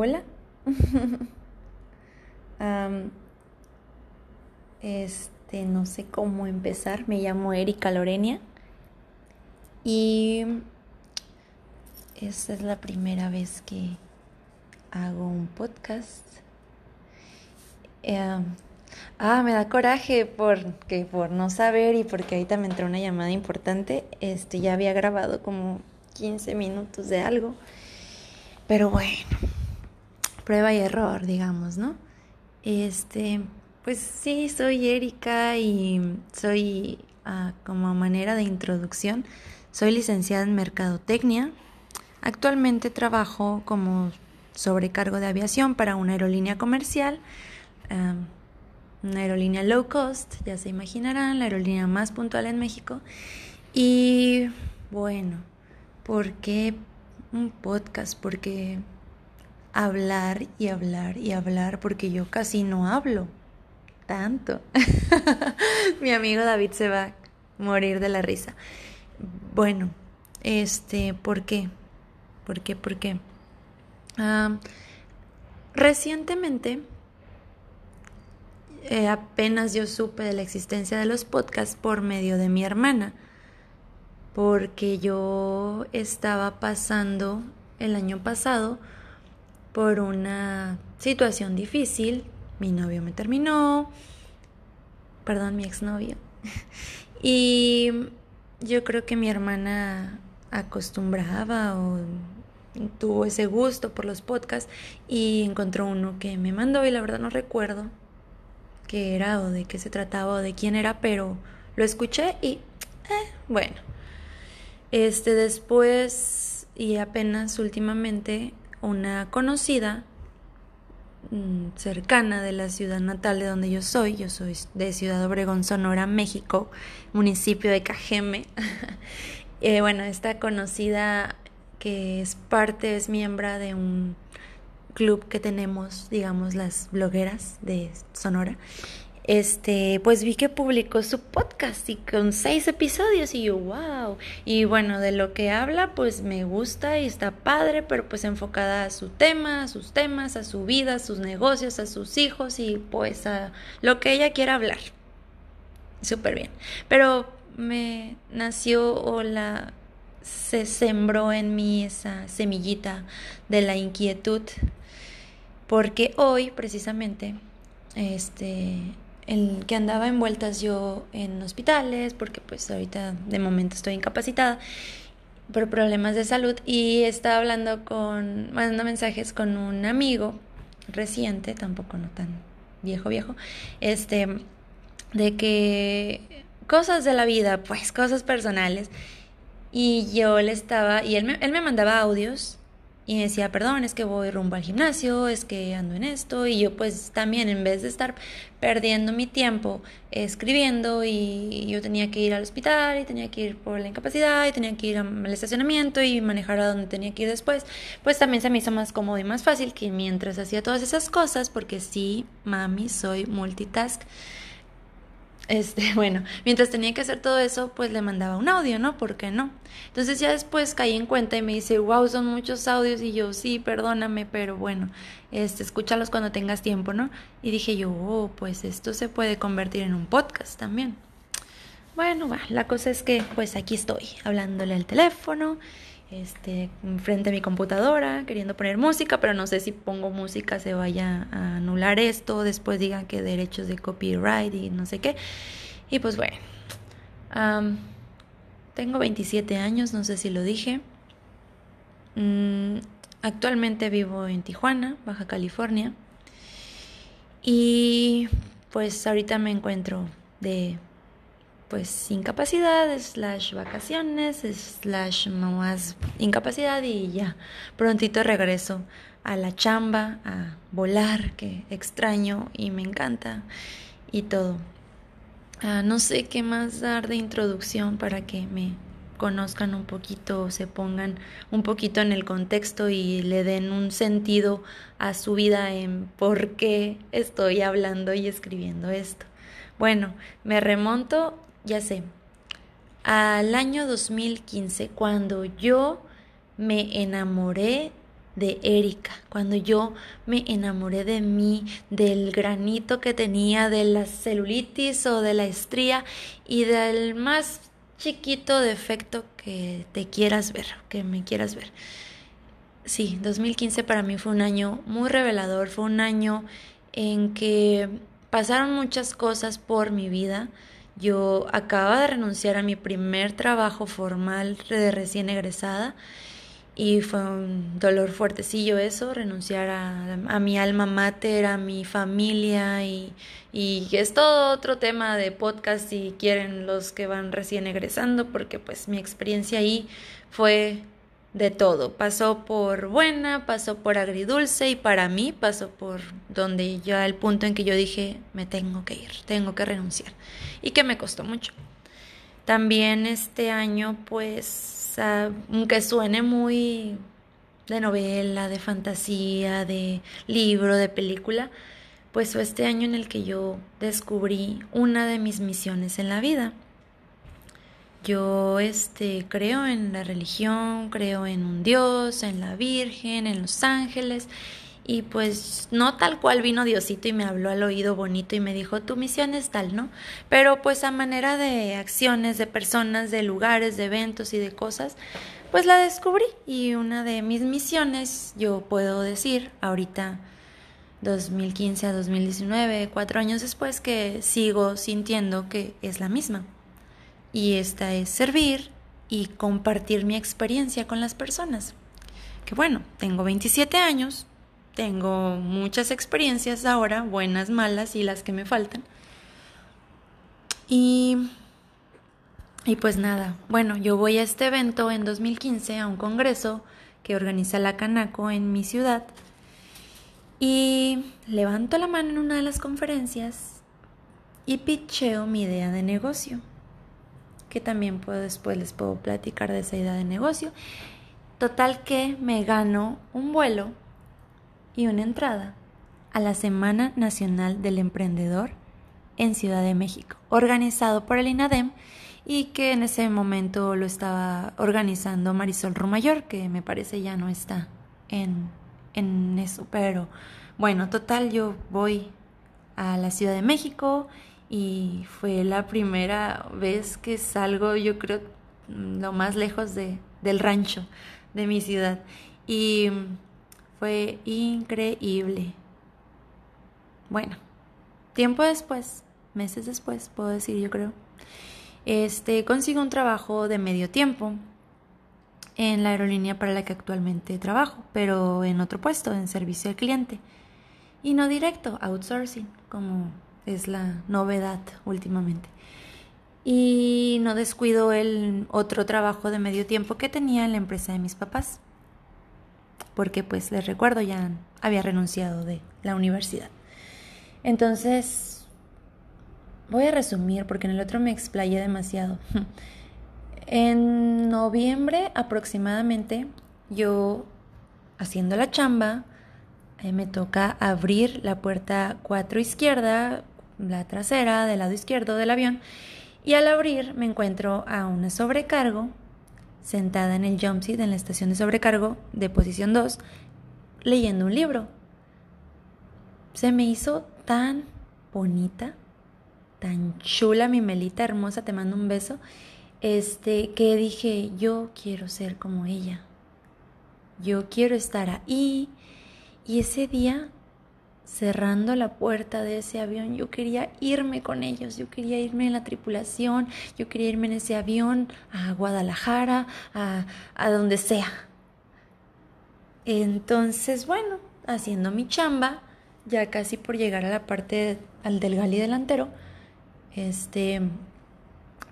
Hola. este, no sé cómo empezar. Me llamo Erika Lorenia. Y esta es la primera vez que hago un podcast. ah, me da coraje porque por no saber y porque ahorita me entró una llamada importante. Este, ya había grabado como 15 minutos de algo. Pero bueno, prueba y error, digamos, ¿no? Este, pues sí, soy Erika y soy, ah, como manera de introducción, soy licenciada en Mercadotecnia. Actualmente trabajo como sobrecargo de aviación para una aerolínea comercial, una aerolínea low cost, ya se imaginarán, la aerolínea más puntual en México. Y bueno, ¿por qué un podcast? Porque hablar y hablar y hablar porque yo casi no hablo tanto. Mi amigo David se va a morir de la risa. Bueno, este, ¿por qué? ¿Por qué? ¿Por qué? recientemente, eh, apenas yo supe de la existencia de los podcasts por medio de mi hermana, porque yo estaba pasando el año pasado por una situación difícil. Mi novio me terminó, perdón, mi exnovio. y yo creo que mi hermana acostumbraba o tuvo ese gusto por los podcasts y encontró uno que me mandó y la verdad no recuerdo qué era o de qué se trataba o de quién era, pero lo escuché y eh, bueno. Este después y apenas últimamente una conocida mm, cercana de la ciudad natal de donde yo soy, yo soy de Ciudad Obregón, Sonora, México, municipio de Cajeme. eh, bueno, esta conocida que es parte, es miembro de un club que tenemos, digamos, las blogueras de Sonora este, pues vi que publicó su podcast y con seis episodios y yo, wow. Y bueno, de lo que habla, pues me gusta y está padre, pero pues enfocada a su tema, a sus temas, a su vida, a sus negocios, a sus hijos y pues a lo que ella quiera hablar. Súper bien. Pero me nació o la se sembró en mí esa semillita de la inquietud porque hoy precisamente este el que andaba en vueltas yo en hospitales, porque pues ahorita de momento estoy incapacitada por problemas de salud y estaba hablando con, mandando mensajes con un amigo reciente, tampoco no tan viejo viejo, este, de que cosas de la vida, pues cosas personales, y yo le estaba, y él me, él me mandaba audios y me decía, perdón, es que voy rumbo al gimnasio, es que ando en esto, y yo pues también en vez de estar perdiendo mi tiempo escribiendo y yo tenía que ir al hospital y tenía que ir por la incapacidad y tenía que ir al estacionamiento y manejar a donde tenía que ir después, pues también se me hizo más cómodo y más fácil que mientras hacía todas esas cosas, porque sí, mami, soy multitask este, bueno, mientras tenía que hacer todo eso, pues le mandaba un audio, ¿no? ¿Por qué no? Entonces ya después caí en cuenta y me dice, wow, son muchos audios y yo, sí, perdóname, pero bueno, este, escúchalos cuando tengas tiempo, ¿no? Y dije yo, oh, pues esto se puede convertir en un podcast también. Bueno, va, la cosa es que pues aquí estoy, hablándole al teléfono este, frente a mi computadora, queriendo poner música, pero no sé si pongo música se vaya a anular esto, después digan que derechos de copyright y no sé qué. Y pues bueno, tengo 27 años, no sé si lo dije. Mm, actualmente vivo en Tijuana, Baja California. Y pues ahorita me encuentro de pues incapacidad, slash vacaciones, slash más incapacidad y ya, prontito regreso a la chamba, a volar, que extraño y me encanta y todo. Ah, no sé qué más dar de introducción para que me conozcan un poquito, se pongan un poquito en el contexto y le den un sentido a su vida en por qué estoy hablando y escribiendo esto. Bueno, me remonto ya sé, al año 2015, cuando yo me enamoré de Erika, cuando yo me enamoré de mí, del granito que tenía, de la celulitis o de la estría y del más chiquito defecto que te quieras ver, que me quieras ver. Sí, 2015 para mí fue un año muy revelador, fue un año en que pasaron muchas cosas por mi vida. Yo acababa de renunciar a mi primer trabajo formal de recién egresada y fue un dolor fuertecillo eso, renunciar a, mi alma mater, a mi familia y, y, es todo otro tema de podcast si quieren los que van recién egresando porque pues mi experiencia ahí fue de todo, pasó por buena, pasó por agridulce y para mí pasó por donde ya el punto en que yo dije me tengo que ir, tengo que renunciar y que me costó mucho. También este año pues aunque suene muy de novela, de fantasía, de libro, de película, pues fue este año en el que yo descubrí una de mis misiones en la vida. Yo este creo en la religión, creo en un Dios, en la Virgen, en los ángeles y pues no tal cual vino Diosito y me habló al oído bonito y me dijo, tu misión es tal, ¿no? Pero pues a manera de acciones, de personas, de lugares, de eventos y de cosas, pues la descubrí y una de mis misiones, yo puedo decir, ahorita 2015 a 2019, cuatro años después, que sigo sintiendo que es la misma. Y esta es servir y compartir mi experiencia con las personas. Que bueno, tengo 27 años, tengo muchas experiencias ahora, buenas, malas y las que me faltan. Y, y pues nada, bueno, yo voy a este evento en 2015, a un congreso que organiza la Canaco en mi ciudad. Y levanto la mano en una de las conferencias y pitcheo mi idea de negocio, que también puedo, después les puedo platicar de esa idea de negocio. Total que me gano un vuelo y una entrada a la Semana Nacional del Emprendedor en Ciudad de México, organizado por el INADEM y que en ese momento lo estaba organizando Marisol Rumayor, que me parece ya no está en, en eso, pero bueno, total, yo voy a la Ciudad de México y fue la primera vez que salgo, yo creo, lo más lejos de, del rancho de mi ciudad. Y fue increíble. Bueno, tiempo después, meses después, puedo decir, yo creo, este consigo un trabajo de medio tiempo en la aerolínea para la que actualmente trabajo, pero en otro puesto, en servicio al cliente. Y no directo, outsourcing, como es la novedad últimamente. Y no descuido el otro trabajo de medio tiempo que tenía en la empresa de mis papás porque pues les recuerdo ya había renunciado de la universidad. Entonces, voy a resumir porque en el otro me explayé demasiado. En noviembre aproximadamente, yo haciendo la chamba, eh, me toca abrir la puerta 4 izquierda, la trasera del lado izquierdo del avión, y al abrir me encuentro a una sobrecargo sentada en el jump seat en la estación de sobrecargo de posición 2, leyendo un libro. Se me hizo tan bonita, tan chula mi Melita hermosa, te mando un beso, este que dije, yo quiero ser como ella. Yo quiero estar ahí. Y ese día cerrando la puerta de ese avión, yo quería irme con ellos, yo quería irme en la tripulación, yo quería irme en ese avión a Guadalajara, a, a donde sea. Entonces, bueno, haciendo mi chamba, ya casi por llegar a la parte al del gali delantero, este,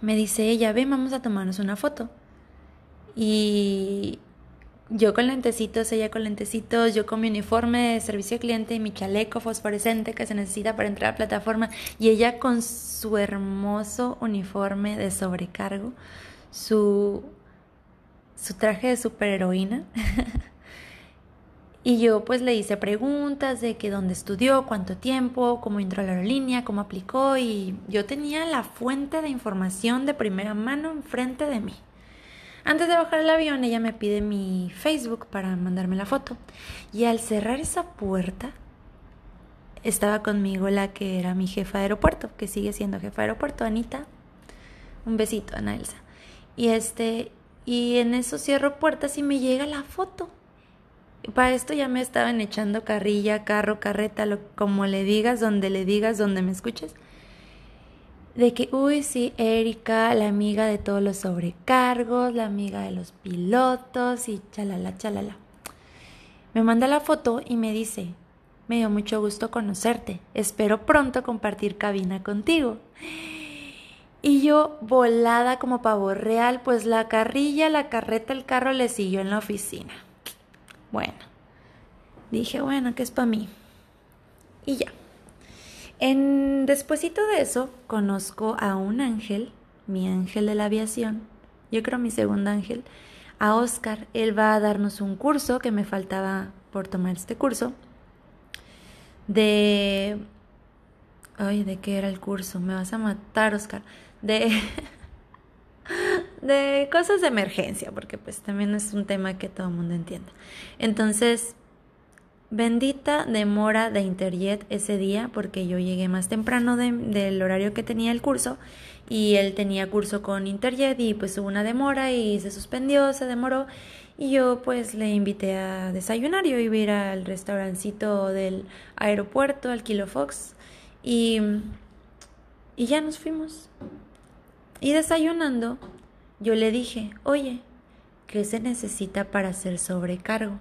me dice ella, ven, vamos a tomarnos una foto. Y yo con lentecitos, ella con lentecitos, yo con mi uniforme de servicio al cliente y mi chaleco fosforescente que se necesita para entrar a la plataforma y ella con su hermoso uniforme de sobrecargo, su, su traje de superheroína. y yo pues le hice preguntas de que dónde estudió, cuánto tiempo, cómo entró a la aerolínea, cómo aplicó y yo tenía la fuente de información de primera mano enfrente de mí. Antes de bajar el avión, ella me pide mi Facebook para mandarme la foto. Y al cerrar esa puerta, estaba conmigo la que era mi jefa de aeropuerto, que sigue siendo jefa de aeropuerto, Anita. Un besito, Ana Elsa. Y este, y en eso cierro puertas y me llega la foto. Para esto ya me estaban echando carrilla, carro, carreta, lo, como le digas, donde le digas, donde me escuches. De que, uy, sí, Erika, la amiga de todos los sobrecargos, la amiga de los pilotos y chalala, chalala. Me manda la foto y me dice, me dio mucho gusto conocerte, espero pronto compartir cabina contigo. Y yo, volada como pavo real, pues la carrilla, la carreta, el carro le siguió en la oficina. Bueno, dije, bueno, que es para mí. Y ya. En despuesito de eso, conozco a un ángel, mi ángel de la aviación, yo creo mi segundo ángel, a Oscar. Él va a darnos un curso que me faltaba por tomar este curso de Ay, ¿de qué era el curso? Me vas a matar, Oscar. De de cosas de emergencia, porque pues también es un tema que todo el mundo entiende. Entonces, bendita demora de Interjet ese día, porque yo llegué más temprano del horario que tenía el curso y él tenía curso con Interjet y pues hubo una demora y se suspendió, se demoró y yo pues le invité a desayunar, yo iba a ir al restaurancito del aeropuerto, al Kilo Fox y, y ya nos fuimos. Y desayunando, yo le dije, oye, ¿qué se necesita para hacer sobrecargo?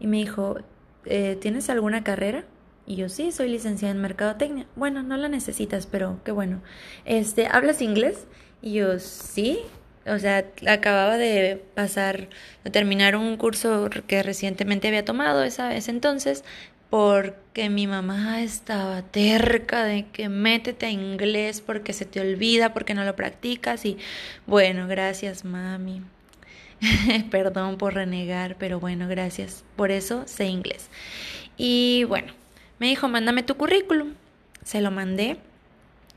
Y me dijo, eh, ¿tienes alguna carrera? Y yo, sí, soy licenciada en mercadotecnia. Bueno, no la necesitas, pero qué bueno. Este, ¿hablas inglés? Y yo, sí. O sea, acababa de pasar, de terminar un curso que recientemente había tomado esa vez entonces, porque mi mamá estaba terca de que métete a inglés porque se te olvida, porque no lo practicas y bueno, gracias mami. Perdón por renegar, pero bueno, gracias. Por eso sé inglés. Y bueno, me dijo, mándame tu currículum. Se lo mandé.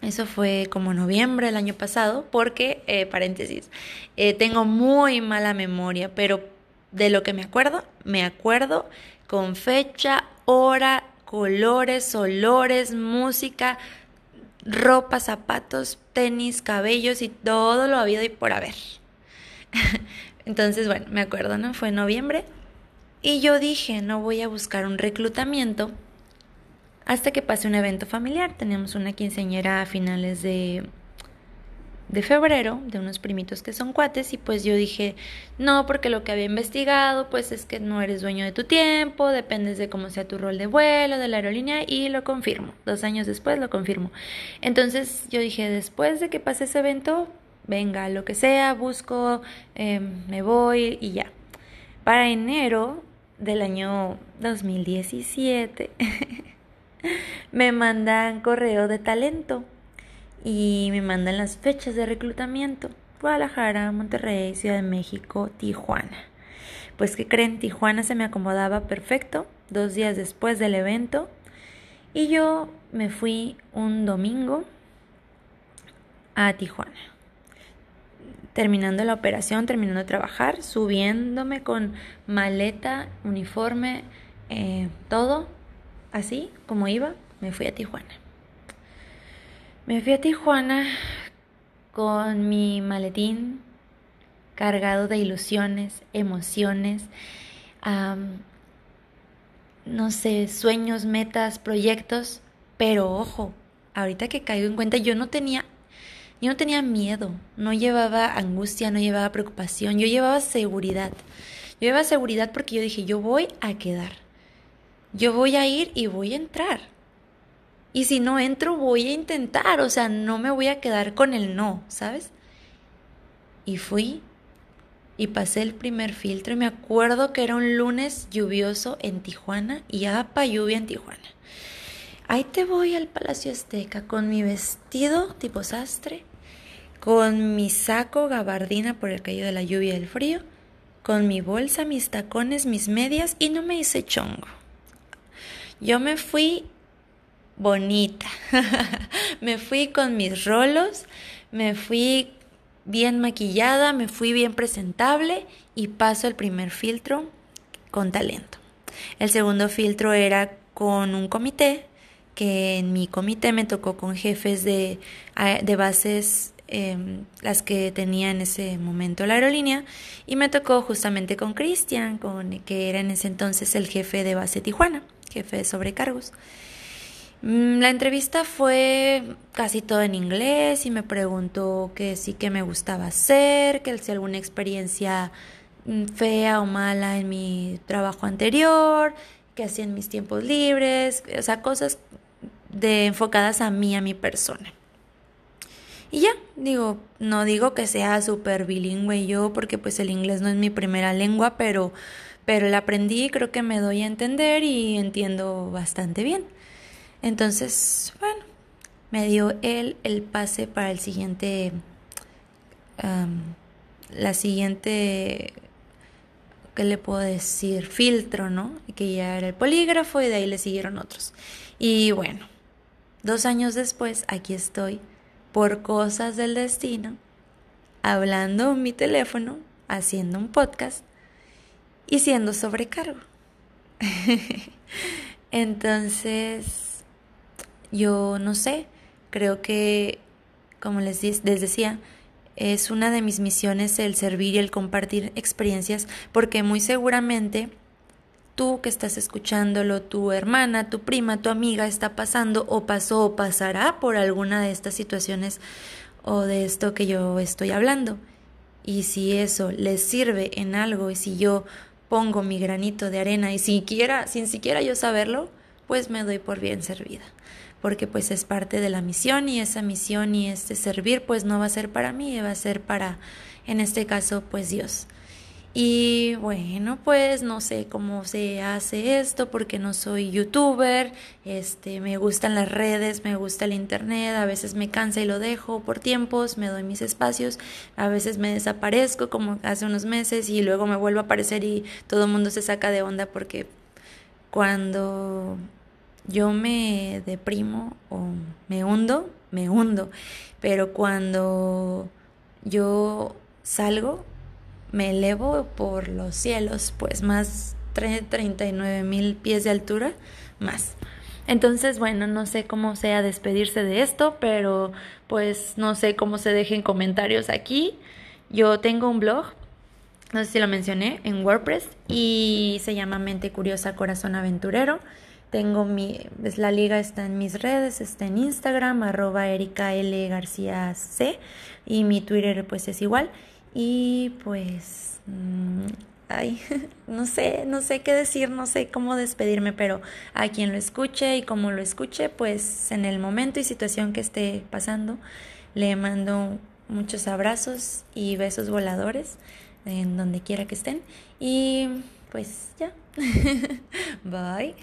Eso fue como noviembre del año pasado, porque, eh, paréntesis, eh, tengo muy mala memoria, pero de lo que me acuerdo, me acuerdo con fecha, hora, colores, olores, música, ropa, zapatos, tenis, cabellos y todo lo habido y por haber. Entonces, bueno, me acuerdo, ¿no? Fue en noviembre y yo dije, no voy a buscar un reclutamiento hasta que pase un evento familiar. Teníamos una quinceañera a finales de de febrero de unos primitos que son cuates y pues yo dije no porque lo que había investigado pues es que no eres dueño de tu tiempo dependes de cómo sea tu rol de vuelo de la aerolínea y lo confirmo dos años después lo confirmo entonces yo dije después de que pase ese evento venga lo que sea busco em, me voy y ya para enero del año 2017 me mandan correo de talento y me mandan las fechas de reclutamiento. Guadalajara, Monterrey, Ciudad de México, Tijuana. Pues que creen, Tijuana se me acomodaba perfecto dos días después del evento y yo me fui un domingo a Tijuana. Terminando la operación, terminando de trabajar, subiéndome con maleta, uniforme, eh, todo así como iba, me fui a Tijuana. Me fui a Tijuana con mi maletín cargado de ilusiones, emociones, no sé, sueños, metas, proyectos, pero ojo, ahorita que caigo en cuenta, yo no tenía, yo no tenía miedo, no llevaba angustia, no llevaba preocupación, yo llevaba seguridad. Yo llevaba seguridad porque yo dije, yo voy a quedar, yo voy a ir y voy a entrar. Y si no entro, voy a intentar, o sea, no me voy a quedar con el no, ¿sabes? Y fui y pasé el primer filtro y me acuerdo que era un lunes lluvioso en Tijuana y apa lluvia en Tijuana. Ahí te voy al Palacio Azteca con mi vestido tipo sastre, con mi saco gabardina por el caído de la lluvia y el frío, con mi bolsa, mis tacones, mis medias y no me hice chongo. Yo me fui bonita. me fui con mis rolos, me fui bien maquillada, me fui bien presentable y paso el primer filtro con talento. El segundo filtro era con un comité, que en mi comité me tocó con jefes de, de bases Em, las que tenía en ese momento la aerolínea y me tocó justamente con Cristian, con, que era en ese entonces el jefe de base Tijuana, jefe de sobrecargos. Mm, la entrevista fue casi todo en inglés y me preguntó que sí que me gustaba hacer, que si alguna experiencia mm, fea o mala en mi trabajo anterior, que hacía en mis tiempos libres, o sea, cosas de enfocadas a mí, a mi persona. Y ya, digo, no digo que sea súper bilingüe yo, porque pues el inglés no es mi primera lengua, pero, pero el aprendí, creo que me doy a entender y entiendo bastante bien. Entonces, bueno, me dio él el pase para el siguiente, la siguiente, ¿qué le puedo decir? Filtro, ¿no? Que ya era el polígrafo y de ahí le siguieron otros. Y bueno, dos años después, aquí estoy por cosas del destino, hablando en mi teléfono, haciendo un podcast y siendo sobrecargo. Entonces, yo no sé, creo que, como les, les decía, es una de mis misiones el servir y el compartir experiencias, porque muy seguramente tú que estás escuchándolo, tu hermana, tu prima, tu amiga está pasando o pasó o pasará por alguna de estas situaciones o de esto que yo estoy hablando. Y si eso les sirve en algo y si yo pongo mi granito de arena y siquiera, sin siquiera yo saberlo, pues me doy por bien servida. Porque pues es parte de la misión y esa misión y este servir pues no va a ser para mí, va a ser para, en este caso, pues Dios. Y bueno, pues no sé cómo se hace esto porque no soy youtuber, este, me gustan las redes, me gusta el internet, a veces me cansa y lo dejo por tiempos, me doy mis espacios, a veces me desaparezco como hace unos meses y luego me vuelvo a aparecer y todo el mundo se saca de onda porque cuando yo me deprimo o me hundo, me hundo, pero cuando yo salgo me elevo por los cielos, pues más 39 mil pies de altura, más. Entonces, bueno, no sé cómo sea despedirse de esto, pero pues no sé cómo se dejen comentarios aquí. Yo tengo un blog, no sé si lo mencioné, en WordPress y se llama Mente Curiosa Corazón Aventurero. Tengo mi, es la liga está en mis redes, está en Instagram, arroba Erika L. García C. Y mi Twitter pues es igual. Y pues, mm, ay, no sé, no sé qué decir, no sé cómo despedirme, pero a quien lo escuche y como lo escuche, pues en el momento y situación que esté pasando, le mando muchos abrazos y besos voladores en donde quiera que estén. Y pues ya, bye.